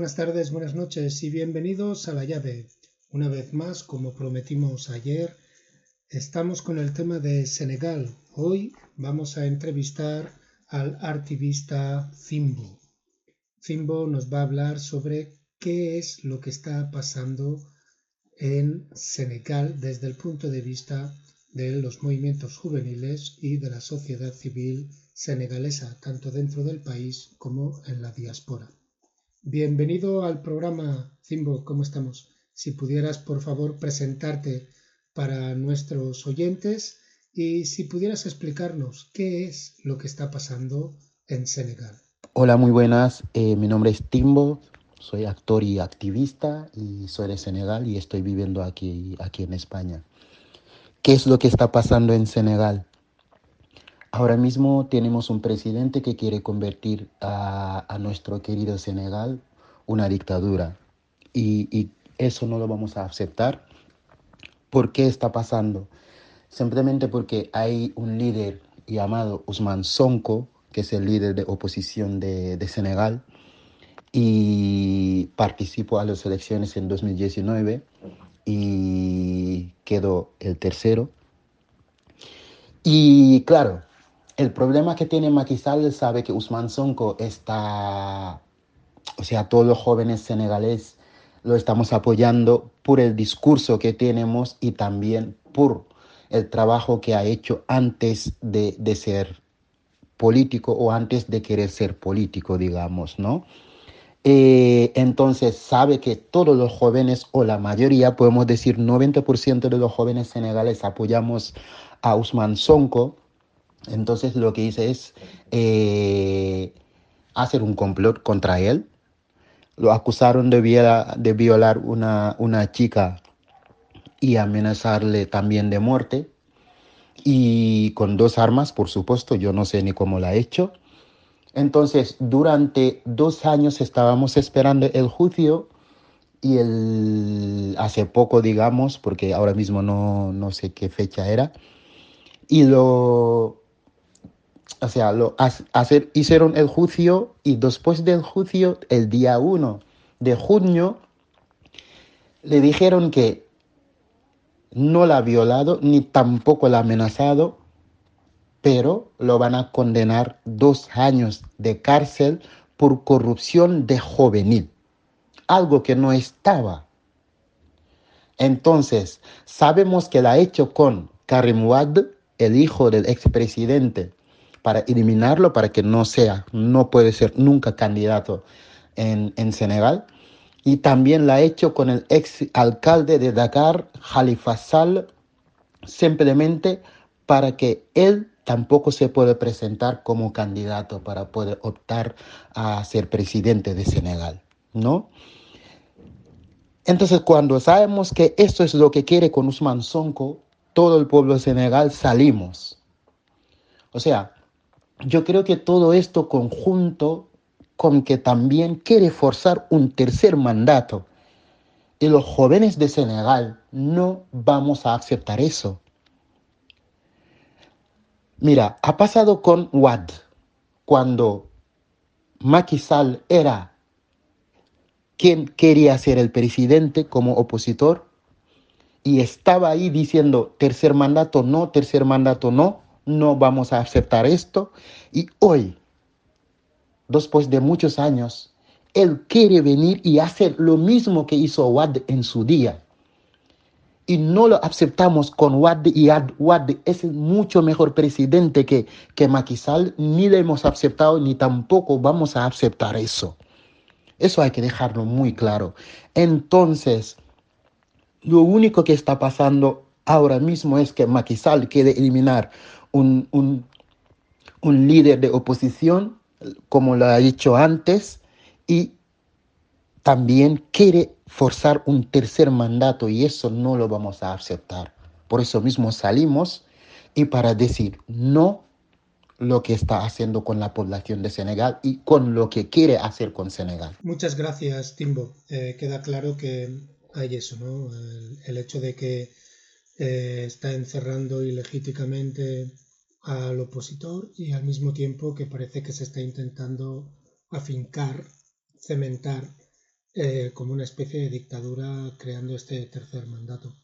buenas tardes, buenas noches y bienvenidos a La Llave. Una vez más, como prometimos ayer, estamos con el tema de Senegal. Hoy vamos a entrevistar al artivista Zimbo. Zimbo nos va a hablar sobre qué es lo que está pasando en Senegal desde el punto de vista de los movimientos juveniles y de la sociedad civil senegalesa, tanto dentro del país como en la diáspora. Bienvenido al programa Zimbo, ¿cómo estamos? Si pudieras, por favor, presentarte para nuestros oyentes y si pudieras explicarnos qué es lo que está pasando en Senegal. Hola, muy buenas. Eh, mi nombre es Timbo, soy actor y activista y soy de Senegal y estoy viviendo aquí, aquí en España. ¿Qué es lo que está pasando en Senegal? Ahora mismo tenemos un presidente que quiere convertir a, a nuestro querido Senegal una dictadura y, y eso no lo vamos a aceptar. ¿Por qué está pasando? Simplemente porque hay un líder llamado Usman Sonko, que es el líder de oposición de, de Senegal, y participó a las elecciones en 2019 y quedó el tercero. Y claro, el problema que tiene Sall sabe que Usman Sonko está, o sea, todos los jóvenes senegaleses lo estamos apoyando por el discurso que tenemos y también por el trabajo que ha hecho antes de, de ser político o antes de querer ser político, digamos, ¿no? Eh, entonces sabe que todos los jóvenes, o la mayoría, podemos decir 90% de los jóvenes senegales apoyamos a Usman Sonko. Entonces lo que hice es eh, hacer un complot contra él. Lo acusaron de, de violar una, una chica y amenazarle también de muerte. Y con dos armas, por supuesto, yo no sé ni cómo la ha hecho. Entonces, durante dos años estábamos esperando el juicio y el, hace poco, digamos, porque ahora mismo no, no sé qué fecha era, y lo, o sea, lo hacer, hicieron el juicio y después del juicio, el día 1 de junio, le dijeron que no la ha violado ni tampoco la ha amenazado, pero lo van a condenar dos años de cárcel por corrupción de juvenil, algo que no estaba. Entonces, sabemos que la ha hecho con Karim Wad, el hijo del expresidente, para eliminarlo, para que no sea, no puede ser nunca candidato en, en Senegal. Y también la ha hecho con el ex alcalde de Dakar, Khalifa Sall, simplemente para que él tampoco se puede presentar como candidato para poder optar a ser presidente de Senegal, ¿no? Entonces, cuando sabemos que esto es lo que quiere con Usman Sonko, todo el pueblo de Senegal salimos. O sea, yo creo que todo esto conjunto con que también quiere forzar un tercer mandato. Y los jóvenes de Senegal no vamos a aceptar eso. Mira, ha pasado con Wad, cuando Macky Sall era quien quería ser el presidente como opositor y estaba ahí diciendo tercer mandato no, tercer mandato no, no vamos a aceptar esto. Y hoy, después de muchos años, él quiere venir y hacer lo mismo que hizo Wad en su día y no lo aceptamos con Wad y Wad es mucho mejor presidente que, que Macky Sall, ni le hemos aceptado ni tampoco vamos a aceptar eso. Eso hay que dejarlo muy claro. Entonces, lo único que está pasando ahora mismo es que Macky Sall quiere eliminar un, un, un líder de oposición, como lo ha dicho antes, y también quiere forzar un tercer mandato y eso no lo vamos a aceptar. Por eso mismo salimos y para decir no lo que está haciendo con la población de Senegal y con lo que quiere hacer con Senegal. Muchas gracias, Timbo. Eh, queda claro que hay eso, ¿no? El, el hecho de que eh, está encerrando ilegítimamente al opositor y al mismo tiempo que parece que se está intentando afincar, cementar eh, como una especie de dictadura creando este tercer mandato.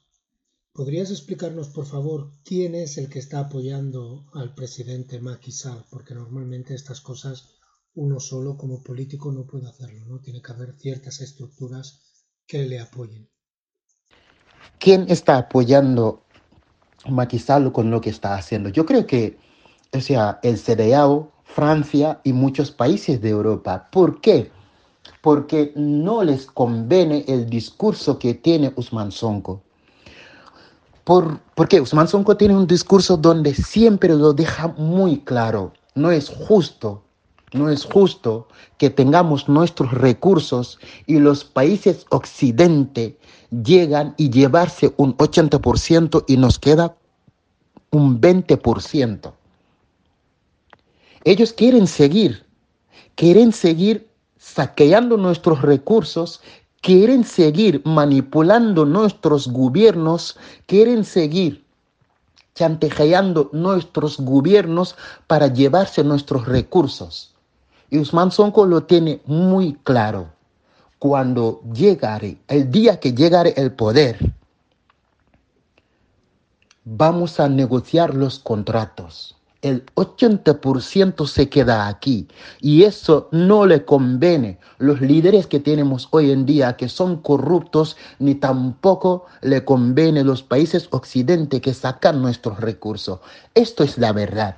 ¿Podrías explicarnos, por favor, quién es el que está apoyando al presidente Macky Sall? Porque normalmente estas cosas uno solo como político no puede hacerlo, ¿no? Tiene que haber ciertas estructuras que le apoyen. ¿Quién está apoyando Sall con lo que está haciendo? Yo creo que, o sea, el CDAO, Francia y muchos países de Europa. ¿Por qué? Porque no les conviene el discurso que tiene Usman Sonko. Por, porque Usman Sonko tiene un discurso donde siempre lo deja muy claro. No es justo, no es justo que tengamos nuestros recursos y los países occidentales llegan y llevarse un 80% y nos queda un 20%. Ellos quieren seguir, quieren seguir saqueando nuestros recursos quieren seguir manipulando nuestros gobiernos, quieren seguir chantajeando nuestros gobiernos para llevarse nuestros recursos. Y Usman Sonko lo tiene muy claro. Cuando llegare, el día que llegare el poder, vamos a negociar los contratos el 80% se queda aquí. Y eso no le conviene los líderes que tenemos hoy en día, que son corruptos, ni tampoco le conviene los países occidentales que sacan nuestros recursos. Esto es la verdad.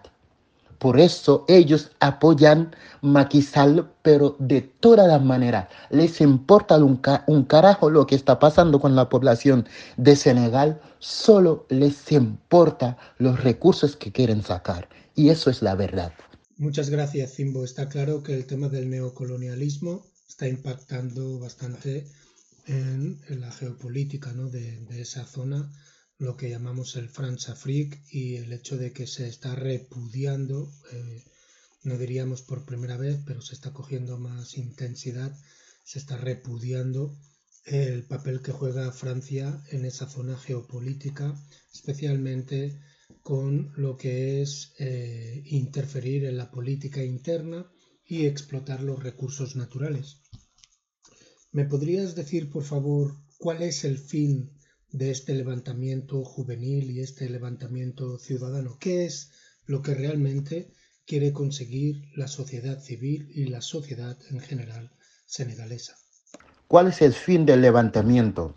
Por eso ellos apoyan Maquisal, pero de todas las maneras. Les importa un, carajo lo que está pasando con la población de Senegal. Solo les importa los recursos que quieren sacar. Y eso es la verdad. Muchas gracias, Zimbo. Está claro que el tema del neocolonialismo está impactando bastante en, la geopolítica de, esa zona, lo que llamamos el France Afrique y el hecho de que se está repudiando, eh, no diríamos por primera vez, pero se está cogiendo más intensidad, se está repudiando el papel que juega Francia en esa zona geopolítica, especialmente con lo que es eh, interferir en la política interna y explotar los recursos naturales. ¿Me podrías decir, por favor, cuál es el fin de este levantamiento juvenil y este levantamiento ciudadano? ¿Qué es lo que realmente quiere conseguir la sociedad civil y la sociedad en general senegalesa? ¿Cuál es el fin del levantamiento?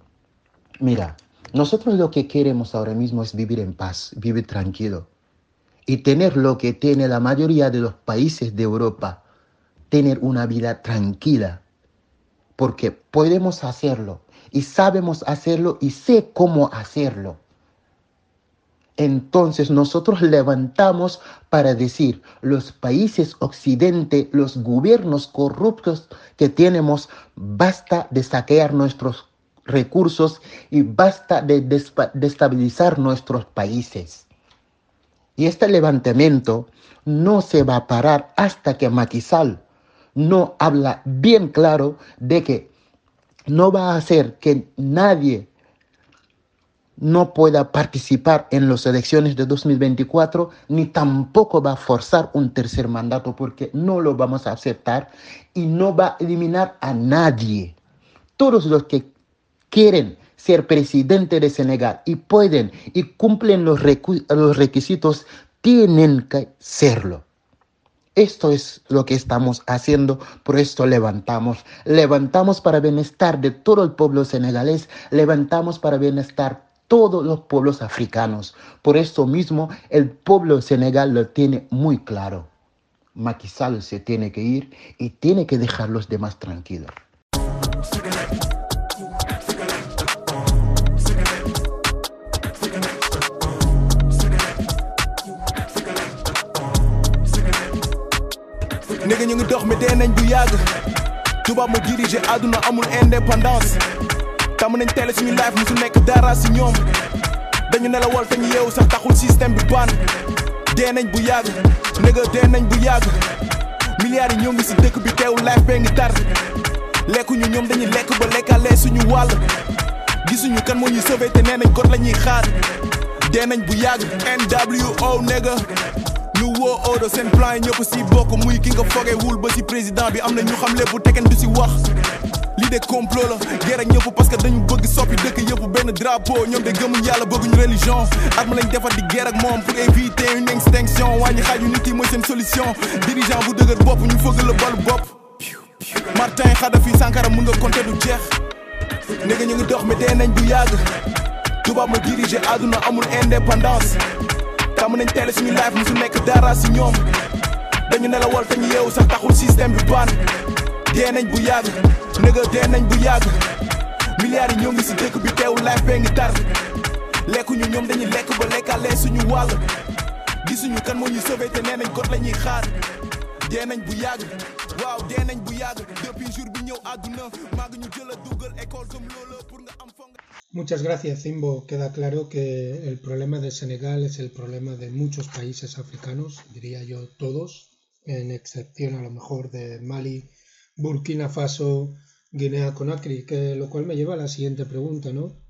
Mira, nosotros lo que queremos ahora mismo es vivir en paz, vivir tranquilo y tener lo que tiene la mayoría de los países de Europa, tener una vida tranquila, porque podemos hacerlo y sabemos hacerlo y sé cómo hacerlo. Entonces nosotros levantamos para decir, los países occidentes, los gobiernos corruptos que tenemos, basta de saquear nuestros recursos y basta de destabilizar nuestros países. Y este levantamiento no se va a parar hasta que Maquisal no habla bien claro de que no va a hacer que nadie no pueda participar en las elecciones de 2024, ni tampoco va a forzar un tercer mandato, porque no lo vamos a aceptar y no va a eliminar a nadie. Todos los que quieren ser presidente de Senegal y pueden y cumplen los, los requisitos, tienen que serlo. Esto es lo que estamos haciendo, por esto levantamos. Levantamos para bienestar de todo el pueblo senegalés, levantamos para bienestar todos los pueblos africanos. Por esto mismo el pueblo senegal lo tiene muy claro. Macky se tiene que ir y tiene que dejar los demás tranquilos. Nigga ñu ngi dox mais dee nañ bu yàgg. Tubaab ma diriger àdduna amul indépendance. Tàmm nañ télé suñu life mu su nekk dara si ñoom. Dañu nelawal te ñu yeewu sax taxul système bi ban. Dee nañ bu yàgg nigga dee nañ bu yàgg. Milliards yi ñoo ngi si dëkk bi teewu life bee ngi tar. Lekkuñu ñoom dañuy lekk ba lekkalee suñu wàll. Gisuñu kan moo ñuy sauvé te nee nañ kot la ñuy xaar. Dee nañ bu yàgg NWO nigga woo odo seen plan yi ñëpp si bokk. Muy ki nga foogee wul ba si président bi. Am ñu xam lépp te du si wax. Lii de complot la guerre ak parce que dañu bëgg soppi dëkk yëpp. Benn drapeau ñoom de gëmuñ yàlla bëgguñ religion. At ma lañ defar di guerre ak pour éviter une extinction. Wàññi xaaju nit yi mooy seen solution. Dirigeant bu dëgër bopp ñu fëgg la balu bopp. Martin Khadafi Sankara mun nga compter du jeex. Néega ñu ngi dox mais dee nañ bu yàgg. Tubaab ma diriger àdduna amul indépendance tàmm nañ teel suñu life musu nekk dara si ñoom. Dañu nelawal te ñu yeewu sax taxul système bi baan dee nañ bu yàgg néega dee nañ bu yàgg. Milliards yi ñoo ngi si dëkk bi teewu life bee ngi tar. Lekkuñu ñoom dañuy lekk ba lekkalee suñu wàll. Gisuñu kan moo ñu sauvé te nee nañ kot la ñuy xaar. Dee nañ bu yàgg waaw dee nañ bu yàgg. Depuis jour bi ñëw àdduna maa ñu jël a dugal école comme loolu Muchas gracias, Zimbo. Queda claro que el problema de Senegal es el problema de muchos países africanos, diría yo todos, en excepción a lo mejor de Mali, Burkina Faso, Guinea Conakry, que lo cual me lleva a la siguiente pregunta, ¿no?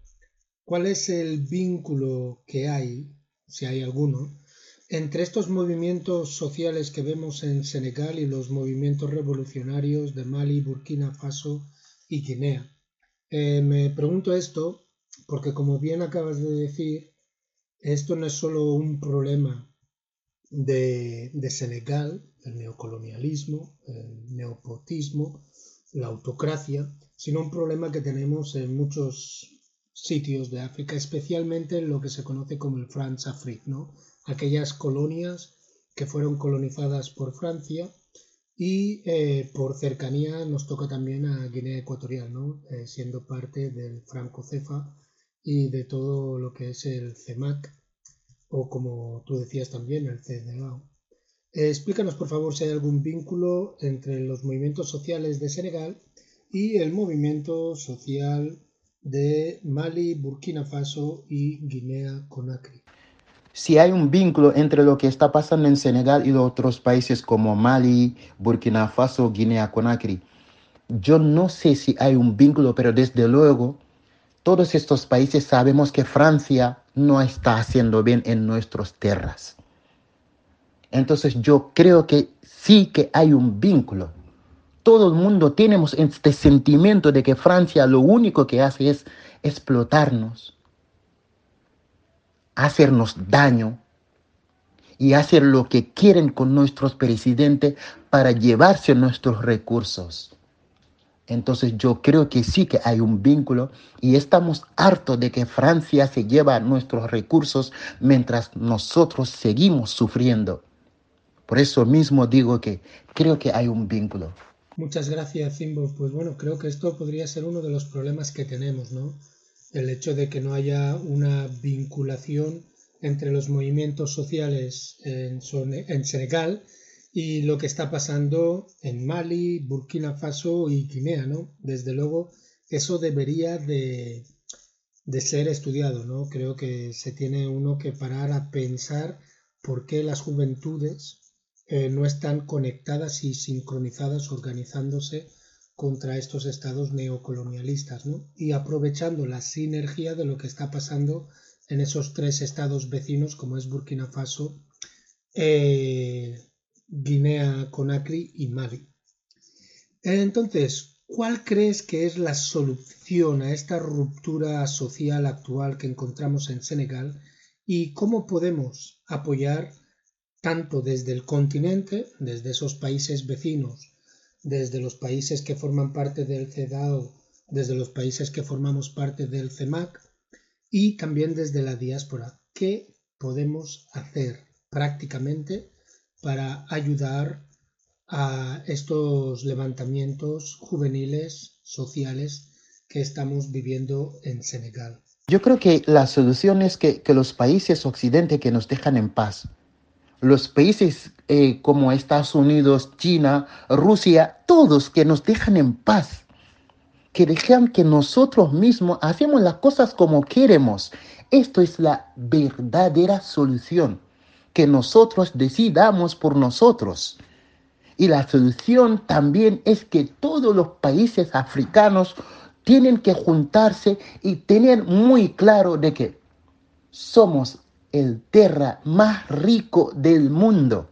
¿Cuál es el vínculo que hay, si hay alguno, entre estos movimientos sociales que vemos en Senegal y los movimientos revolucionarios de Mali, Burkina Faso y Guinea? Eh, me pregunto esto porque, como bien acabas de decir, esto no es solo un problema de, Senegal, el neocolonialismo, el neopotismo, la autocracia, sino un problema que tenemos en muchos sitios de África, especialmente en lo que se conoce como el France Afrique, aquellas colonias que fueron colonizadas por Francia y eh, por cercanía nos toca también a Guinea Ecuatorial, ¿no? Eh, siendo parte del Franco-Cefa y de todo lo que es el CEMAC o como tú decías también el CDAO. Eh, explícanos por favor si hay algún vínculo entre los movimientos sociales de Senegal y el movimiento social de Mali, Burkina Faso y Guinea Conakry. Si hay un vínculo entre lo que está pasando en Senegal y los otros países como Mali, Burkina Faso, Guinea Conakry, yo no sé si hay un vínculo, pero desde luego todos estos países sabemos que Francia no está haciendo bien en nuestras tierras. Entonces yo creo que sí que hay un vínculo. Todo el mundo tenemos este sentimiento de que Francia lo único que hace es explotarnos, hacernos daño y hacer lo que quieren con nuestros presidentes para llevarse nuestros recursos. Entonces yo creo que sí que hay un vínculo y estamos hartos de que Francia se lleva nuestros recursos mientras nosotros seguimos sufriendo. Por eso mismo digo que creo que hay un vínculo. Muchas gracias, Zimbo. Pues bueno, creo que esto podría ser uno de los problemas que tenemos, ¿no? El hecho de que no haya una vinculación entre los movimientos sociales en, en Senegal y lo que está pasando en Mali, Burkina Faso y Guinea, ¿no? Desde luego, eso debería de, de ser estudiado, ¿no? Creo que se tiene uno que parar a pensar por qué las juventudes eh, no están conectadas y sincronizadas organizándose contra estos estados neocolonialistas, ¿no? Y aprovechando la sinergia de lo que está pasando en esos tres estados vecinos como es Burkina Faso, eh, Guinea Conakry y Mali. Entonces, ¿cuál crees que es la solución a esta ruptura social actual que encontramos en Senegal y cómo podemos apoyar tanto desde el continente, desde esos países vecinos, desde los países que forman parte del CEDAO, desde los países que formamos parte del CEMAC y también desde la diáspora? ¿Qué podemos hacer prácticamente para ayudar a estos levantamientos juveniles sociales que estamos viviendo en Senegal. Yo creo que la solución es que, que los países occidentales que nos dejan en paz, los países eh, como Estados Unidos, China, Rusia, todos que nos dejan en paz, que dejan que nosotros mismos hacemos las cosas como queremos. Esto es la verdadera solución que nosotros decidamos por nosotros. Y la solución también es que todos los países africanos tienen que juntarse y tener muy claro de que somos el tierra más rico del mundo.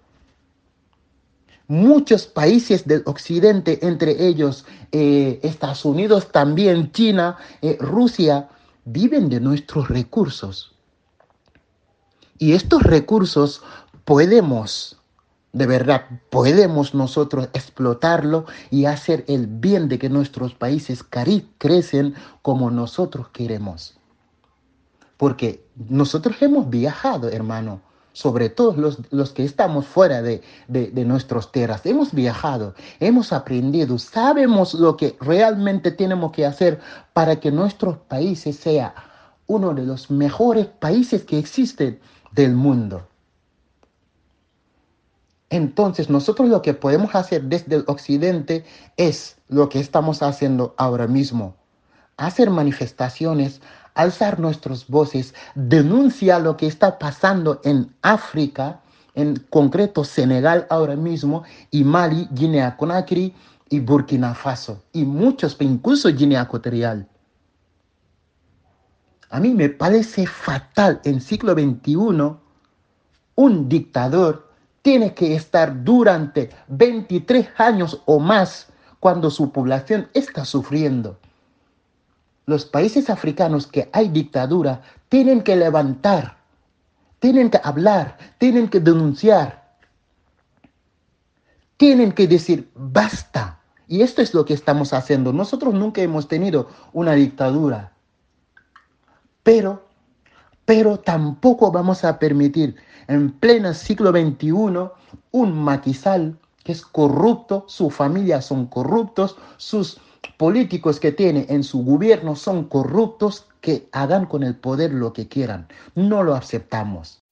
Muchos países del occidente, entre ellos eh, Estados Unidos, también China, eh, Rusia, viven de nuestros recursos. Y estos recursos podemos, de verdad, podemos nosotros explotarlo y hacer el bien de que nuestros países crecen como nosotros queremos. Porque nosotros hemos viajado, hermano, sobre todo los, que estamos fuera de, de, de nuestras tierras. Hemos viajado, hemos aprendido, sabemos lo que realmente tenemos que hacer para que nuestros países sea uno de los mejores países que existen del mundo. Entonces nosotros lo que podemos hacer desde el occidente es lo que estamos haciendo ahora mismo. Hacer manifestaciones, alzar nuestras voces, denunciar lo que está pasando en África, en concreto Senegal ahora mismo, y Mali, Guinea Conakry y Burkina Faso, y muchos, incluso Guinea Ecuatorial. A mí me parece fatal en siglo XXI un dictador tiene que estar durante 23 años o más cuando su población está sufriendo. Los países africanos que hay dictadura tienen que levantar, tienen que hablar, tienen que denunciar, tienen que decir basta. Y esto es lo que estamos haciendo. Nosotros nunca hemos tenido una dictadura, pero, pero tampoco vamos a permitir en pleno siglo XXI un maquisal que es corrupto, su familia son corruptos, sus políticos que tiene en su gobierno son corruptos, que hagan con el poder lo que quieran. No lo aceptamos.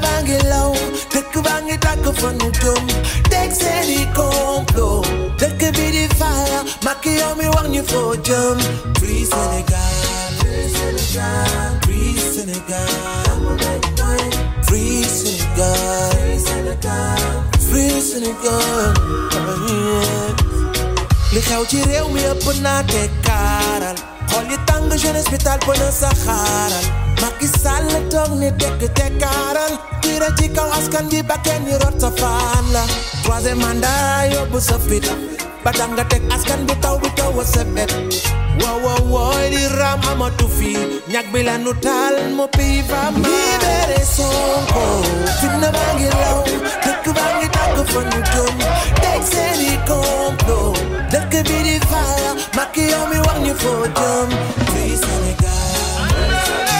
vange low, fire, you for jump. Free Senegal, free Senegal, free Senegal, free Senegal, free Senegal, free Senegal. Li xew ci réew mi ëpp naa te kaaral, xool yi tàng sa xaaral. Macky Sall toog ni tekk te kaaral tira ci askan bi ba kenn rot sa faan la troisième mandat yóbbu sa teg askan bi taw bi taw a sebet wow wow wow di ram amatu fi ñag bi la mo pays va libéré Sonko fitna baa ngi law dëkk baa ngi tàgg fa nu jëm teg seeni complot dëkk bi di ñu fii Sénégal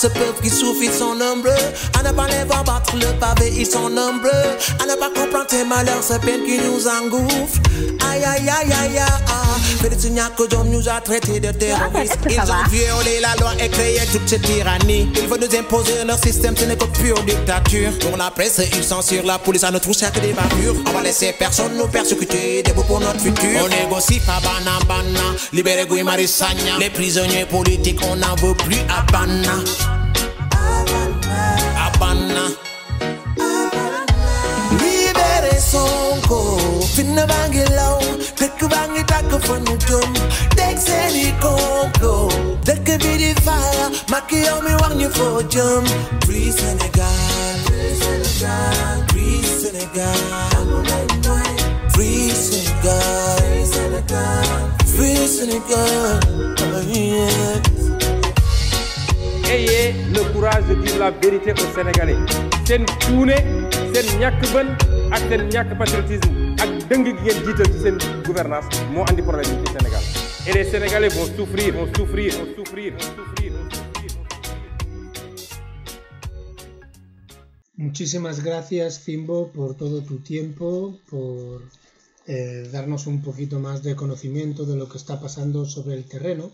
ce peuple qui souffre, ils sont nombreux. À ne pas les voir battre le pavé, ils sont nombreux. À ne pas comprendre tes malheurs, ces peines qui nous engouffrent. Aïe aïe aïe aïe aïe, Félix Nyako nous a traités de terroristes. Ils ont violé la loi et créé toute cette tyrannie. Ils veulent nous imposer leur système, ce n'est que pure dictature. Pour la presse, ils censurent la police à notre que des bavures. On va laisser personne nous persécuter, debout pour notre futur. On négocie pas bana libérer Gouy Marissagna. Les prisonniers politiques, on n'en veut plus à Bana. Bangi tàkk fa nu jëm, teg seeni complot, dëkk bi di fire, Macky yow mi wax ñu foo jëm. Free Sénégal, Free Sénégal, Free Sénégal, Free Sénégal, Free Sénégal, yeah. ayez le courage de dire la vérité aux Sénégalais seen cuune seen ñàkk bën patriotisme ak dëng gi ngeen ci seen gouvernance andi problème ci Sénégal et les Sénégalais vont souffrir vont souffrir vont souffrir vont souffrir Muchísimas gracias, Zimbo, por todo tu tiempo, por eh, darnos un poquito más de conocimiento de lo que está pasando sobre el terreno.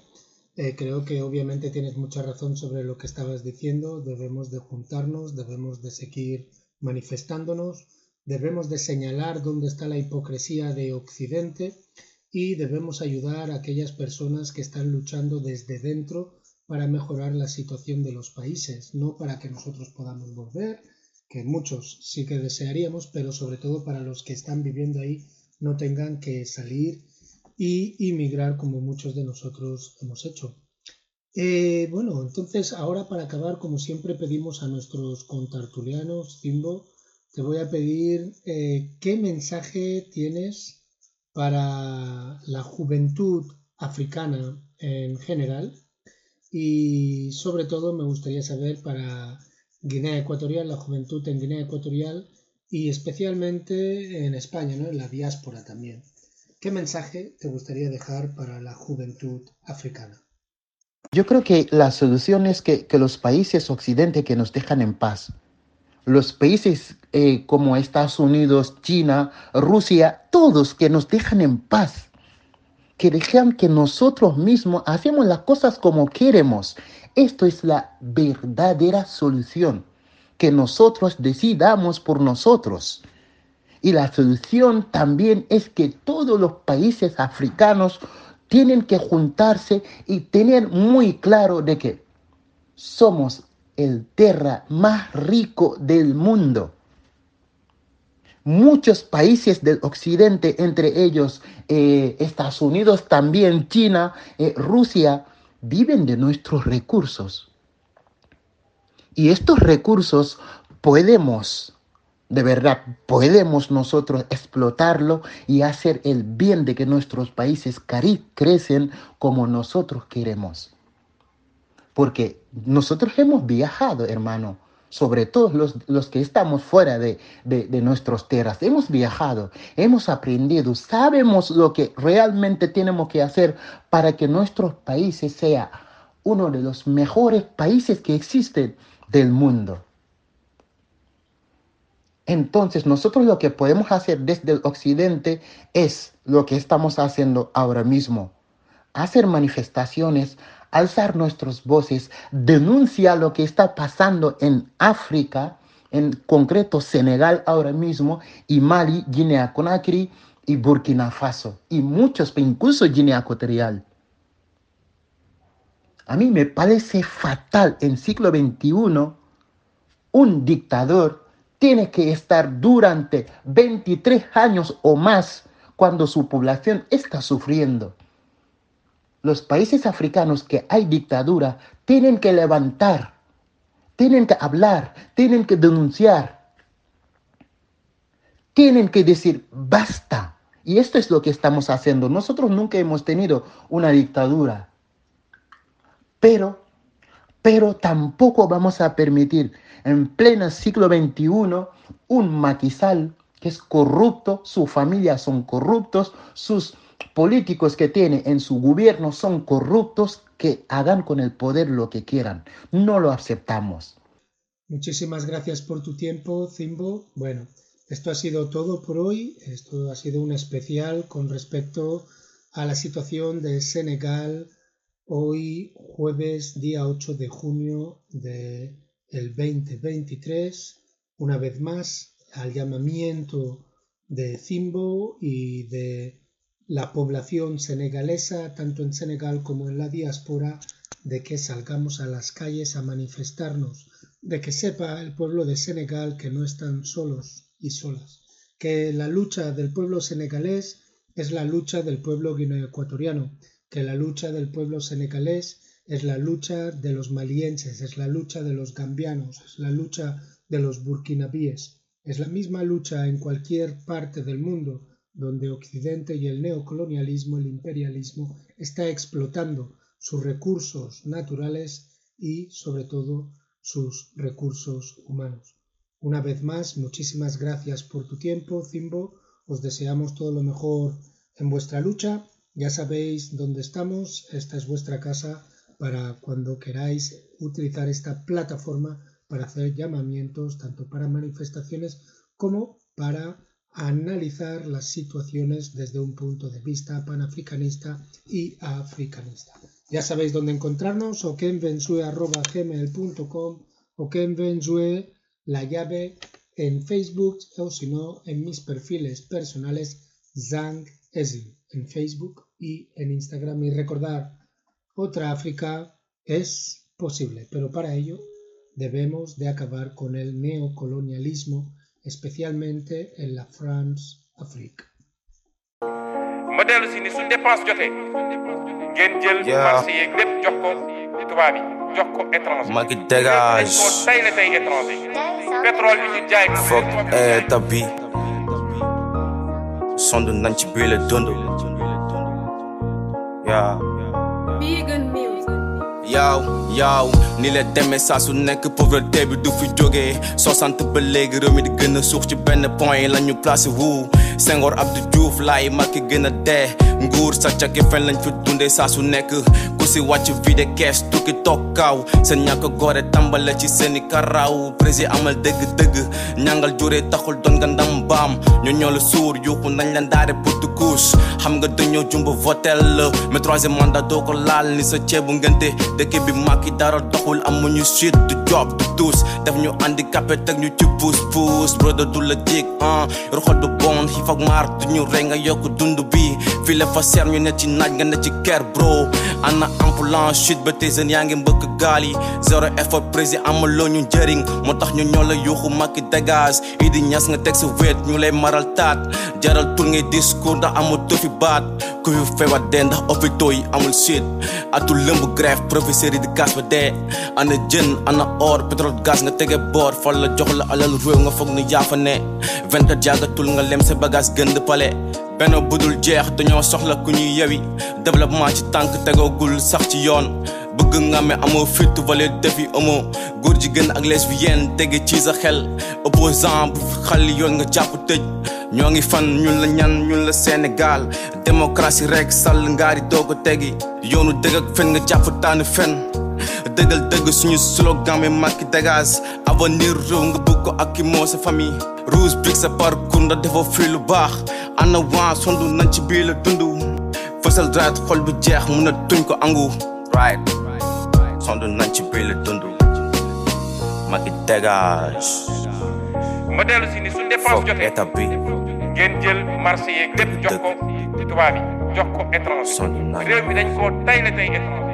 Eh, creo que obviamente tienes mucha razón sobre lo que estabas diciendo. Debemos de juntarnos, debemos de seguir manifestándonos, debemos de señalar dónde está la hipocresía de Occidente y debemos ayudar a aquellas personas que están luchando desde dentro para mejorar la situación de los países, no para que nosotros podamos volver, que muchos sí que desearíamos, pero sobre todo para los que están viviendo ahí no tengan que salir y inmigrar como muchos de nosotros hemos hecho. Eh, bueno, entonces ahora para acabar, como siempre pedimos a nuestros contartulianos, Zimbo, te voy a pedir eh, qué mensaje tienes para la juventud africana en general y sobre todo me gustaría saber para Guinea Ecuatorial, la juventud en Guinea Ecuatorial y especialmente en España, ¿no? en la diáspora también. ¿Qué mensaje te gustaría dejar para la juventud africana? Yo creo que la solución es que, los países occidentales que nos dejan en paz, los países eh, como Estados Unidos, China, Rusia, todos que nos dejan en paz, que dejan que nosotros mismos hacemos las cosas como queremos. Esto es la verdadera solución, que nosotros decidamos por nosotros. Y la solución también es que todos los países africanos tienen que juntarse y tener muy claro de que somos el tierra más rico del mundo. Muchos países del occidente, entre ellos eh, Estados Unidos, también China, eh, Rusia, viven de nuestros recursos. Y estos recursos podemos de verdad, podemos nosotros explotarlo y hacer el bien de que nuestros países crecen como nosotros queremos. Porque nosotros hemos viajado, hermano, sobre todo los, que estamos fuera de, de, de nuestras tierras. Hemos viajado, hemos aprendido, sabemos lo que realmente tenemos que hacer para que nuestros países sea uno de los mejores países que existen del mundo. Entonces nosotros lo que podemos hacer desde el occidente es lo que estamos haciendo ahora mismo. Hacer manifestaciones, alzar nuestras voces, denunciar lo que está pasando en África, en concreto Senegal ahora mismo, y Mali, Guinea Conakry y Burkina Faso, y muchos, incluso Guinea Ecuatorial. A mí me parece fatal en siglo XXI un dictador tiene que estar durante 23 años o más cuando su población está sufriendo. Los países africanos que hay dictadura tienen que levantar, tienen que hablar, tienen que denunciar, tienen que decir basta. Y esto es lo que estamos haciendo. Nosotros nunca hemos tenido una dictadura, pero, pero tampoco vamos a permitir en pleno siglo XXI un maquisal que es corrupto, su familia son corruptos, sus políticos que tiene en su gobierno son corruptos, que hagan con el poder lo que quieran. No lo aceptamos. Muchísimas gracias por tu tiempo, Zimbo. Bueno, esto ha sido todo por hoy. Esto ha sido un especial con respecto a la situación de Senegal hoy jueves día 8 de junio de el 2023, una vez más, al llamamiento de Zimbo y de la población senegalesa, tanto en Senegal como en la diáspora, de que salgamos a las calles a manifestarnos, de que sepa el pueblo de Senegal que no están solos y solas, que la lucha del pueblo senegalés es la lucha del pueblo guineoecuatoriano, que la lucha del pueblo senegalés es la lucha de los malienses, es la lucha de los gambianos, es la lucha de los burkinabíes, es la misma lucha en cualquier parte del mundo donde Occidente y el neocolonialismo, el imperialismo, está explotando sus recursos naturales y, sobre todo, sus recursos humanos. Una vez más, muchísimas gracias por tu tiempo, Zimbo. Os deseamos todo lo mejor en vuestra lucha. Ya sabéis dónde estamos. Esta es vuestra casa para cuando queráis utilizar esta plataforma para hacer llamamientos tanto para manifestaciones como para analizar las situaciones desde un punto de vista panafricanista y africanista. Ya sabéis dónde encontrarnos, o kenvensue.gmail.com o kenvensue la llave en Facebook o si no en mis perfiles personales Zang Ezin en Facebook y en Instagram. Y recordar, otra África es posible, pero para ello debemos de acabar con el neocolonialismo, especialmente en la France Afrique. ma dellu si ni suñ dépense jotee ngeen jël Yeah. marché yeeg lépp jox ko tubaab yi jox ko étranger. Macky dañ dégage. Ko tay la tey étranger. Pétrole bi ñu jaay ko Fuck état bi. Sondu nañ ci biir la dund. Yaa Vegan music. Ni la demee saa su nekk pauvreté bi du fi jógee soixante ba léegi réew mi di ci point la placé wu. Senghor Abdou Diouf laay Macky gën a dee nguur sàcc ak fen lañ fi dundee saa su nekk ku si wàcc vide kees tukki toog kaaw seen ñàkk gore tàmbale ci seeni karaaw président amal dëgg-dëgg ñàngal juree taxul doon nga ndam baam ñu ñoo la suur yuuxu nañ leen daare pour tu couche xam nga dañoo jumba votel. La mais troisième mandat doo ko laal ni sa ceebu ngente dëkk bi dara doxul amuñu suite du job du tous def ñu handicapé teg ñu ci puus puus brother du la ah roxol du bon xiif ak maar du ñu rey nga yokk dund bi fii la fa seer ñu ne nga ker bro. Ana ambulance chute ba te jeunes yi zéro effort président amaloo ñu njëriñ moo tax ñu ñoo la yuuxu Macky dégage idi ñas nga teg sa wéet maral jaral tur ngay discours ndax amul fi baat. Ku fi feebar dee ndax hôpitaux yi amul shit. Atul lëmb grève professeur yi di gas ba ana jën ana or pétrole gaz nga tege boor. Fal la alal réew nga foog ni yaafa ne. 24 jàggatul nga lem sa bagage gën di pale. Benn budul jeex dañoo soxla ku ñuy yewi. Développement ci tànk tegoogul sax ci yoon. Bëgg nga me amoo fit valeur defi amoo. Góor jigéen ak lesbienne tege ci sa xel. Opposant bu xal yoon nga jàpp tëj. Ñoo ngi fan ñun la ñan ñun la Sénégal. Démocratie rek sàll ngaari doog ko tegi. Yoonu dëgg ak fen nga jàpp tànn fen. Dëggal dëgg suñu slogan mi Macky dégage avenir réew nga bëgg ko ak ki moo sa famille. Rouge big sa parcours ndax dafa fii lu baax. Ana waa sondu nañ ci bii la dund. Fësal right xol bu jeex mun a tuñ ko angu. Right sondu nañ ci biir la dund. Macky dégage ma dellu si ni su dépense jotee état bi. ngeen jël marché yeeg lépp jox ko tubaab yi jox ko étranger. Réew mi dañ ko tay la tey étranger.